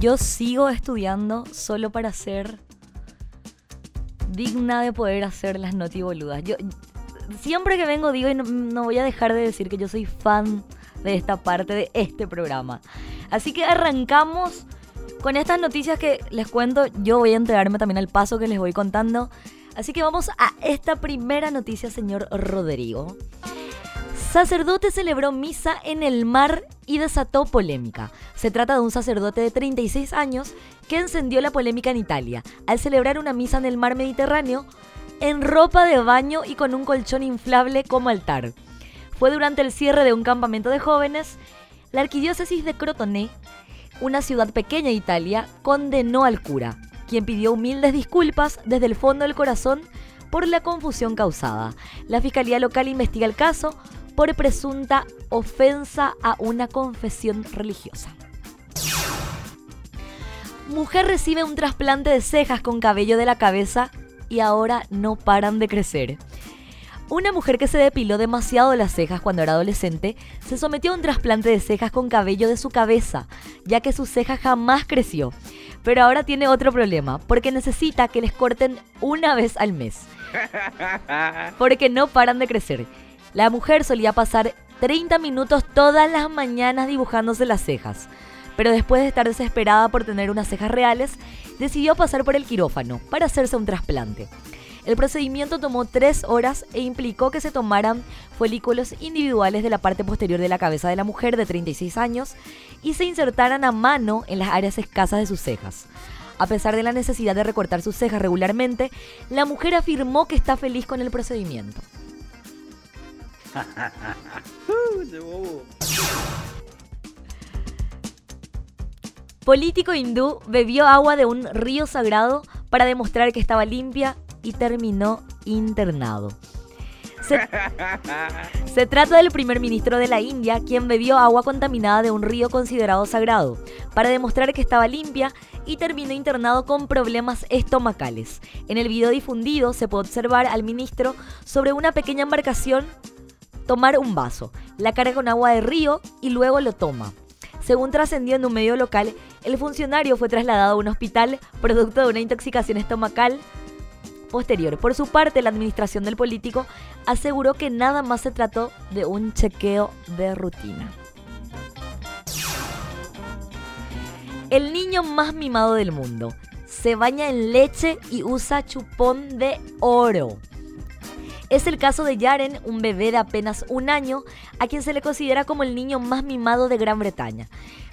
Yo sigo estudiando solo para ser digna de poder hacer las notiboludas. Yo siempre que vengo digo y no, no voy a dejar de decir que yo soy fan de esta parte de este programa. Así que arrancamos con estas noticias que les cuento. Yo voy a entregarme también al paso que les voy contando. Así que vamos a esta primera noticia, señor Rodrigo. Sacerdote celebró misa en el mar y desató polémica. Se trata de un sacerdote de 36 años que encendió la polémica en Italia al celebrar una misa en el mar Mediterráneo en ropa de baño y con un colchón inflable como altar. Fue durante el cierre de un campamento de jóvenes. La arquidiócesis de Crotone, una ciudad pequeña de Italia, condenó al cura, quien pidió humildes disculpas desde el fondo del corazón por la confusión causada. La fiscalía local investiga el caso por presunta ofensa a una confesión religiosa. Mujer recibe un trasplante de cejas con cabello de la cabeza y ahora no paran de crecer. Una mujer que se depiló demasiado las cejas cuando era adolescente se sometió a un trasplante de cejas con cabello de su cabeza, ya que su ceja jamás creció. Pero ahora tiene otro problema, porque necesita que les corten una vez al mes. Porque no paran de crecer. La mujer solía pasar 30 minutos todas las mañanas dibujándose las cejas. Pero después de estar desesperada por tener unas cejas reales, decidió pasar por el quirófano para hacerse un trasplante. El procedimiento tomó tres horas e implicó que se tomaran folículos individuales de la parte posterior de la cabeza de la mujer de 36 años y se insertaran a mano en las áreas escasas de sus cejas. A pesar de la necesidad de recortar sus cejas regularmente, la mujer afirmó que está feliz con el procedimiento. Político hindú bebió agua de un río sagrado para demostrar que estaba limpia y terminó internado. Se, se, trata del primer ministro de la India, quien bebió agua contaminada de un río considerado sagrado, para demostrar que estaba limpia y terminó internado con problemas estomacales. En el video difundido se puede observar al ministro sobre una pequeña embarcación tomar un vaso, la carga con agua de río y luego lo toma. Según trascendió en un medio local, el funcionario fue trasladado a un hospital producto de una intoxicación estomacal posterior. Por su parte, la administración del político aseguró que nada más se trató de un chequeo de rutina. El niño más mimado del mundo se baña en leche y usa chupón de oro. Es el caso de Yaren, un bebé de apenas un año, a quien se le considera como el niño más mimado de Gran Bretaña.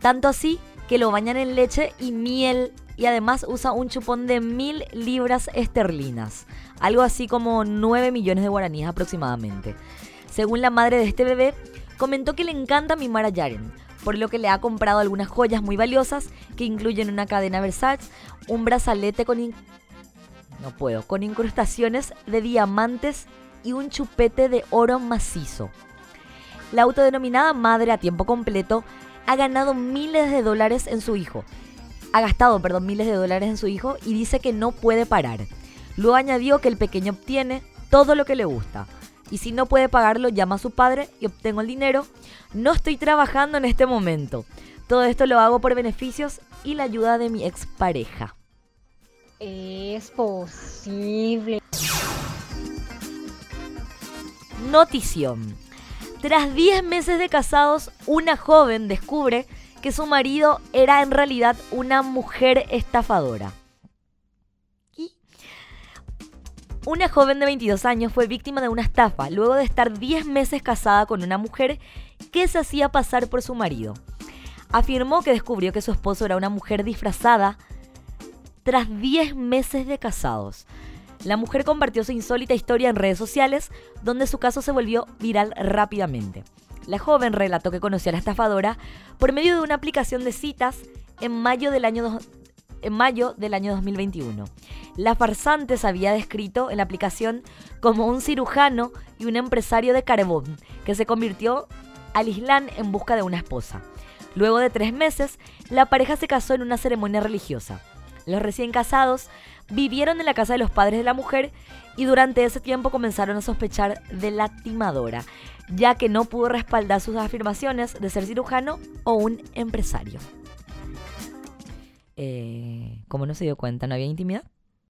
Tanto así que lo bañan en leche y miel y además usa un chupón de mil libras esterlinas, algo así como 9 millones de guaraníes aproximadamente. Según la madre de este bebé, comentó que le encanta mimar a Yaren, por lo que le ha comprado algunas joyas muy valiosas que incluyen una cadena Versace, un brazalete con no puedo, con incrustaciones de diamantes y un chupete de oro macizo. La autodenominada madre a tiempo completo ha ganado miles de dólares en su hijo. Ha gastado, perdón, miles de dólares en su hijo y dice que no puede parar. Luego añadió que el pequeño obtiene todo lo que le gusta. Y si no puede pagarlo, llama a su padre y obtengo el dinero. No estoy trabajando en este momento. Todo esto lo hago por beneficios y la ayuda de mi expareja. Es posible. Notición. Tras 10 meses de casados, una joven descubre que su marido era en realidad una mujer estafadora. Una joven de 22 años fue víctima de una estafa luego de estar 10 meses casada con una mujer que se hacía pasar por su marido. Afirmó que descubrió que su esposo era una mujer disfrazada tras 10 meses de casados. La mujer compartió su insólita historia en redes sociales, donde su caso se volvió viral rápidamente. La joven relató que conoció a la estafadora por medio de una aplicación de citas en mayo del año en mayo del año 2021. La farsante se había descrito en la aplicación como un cirujano y un empresario de carbón que se convirtió al Islam en busca de una esposa. Luego de tres meses, la pareja se casó en una ceremonia religiosa. Los recién casados vivieron en la casa de los padres de la mujer y durante ese tiempo comenzaron a sospechar de la timadora, ya que no pudo respaldar sus afirmaciones de ser cirujano o un empresario. Eh, como no se dio cuenta, no había intimidad.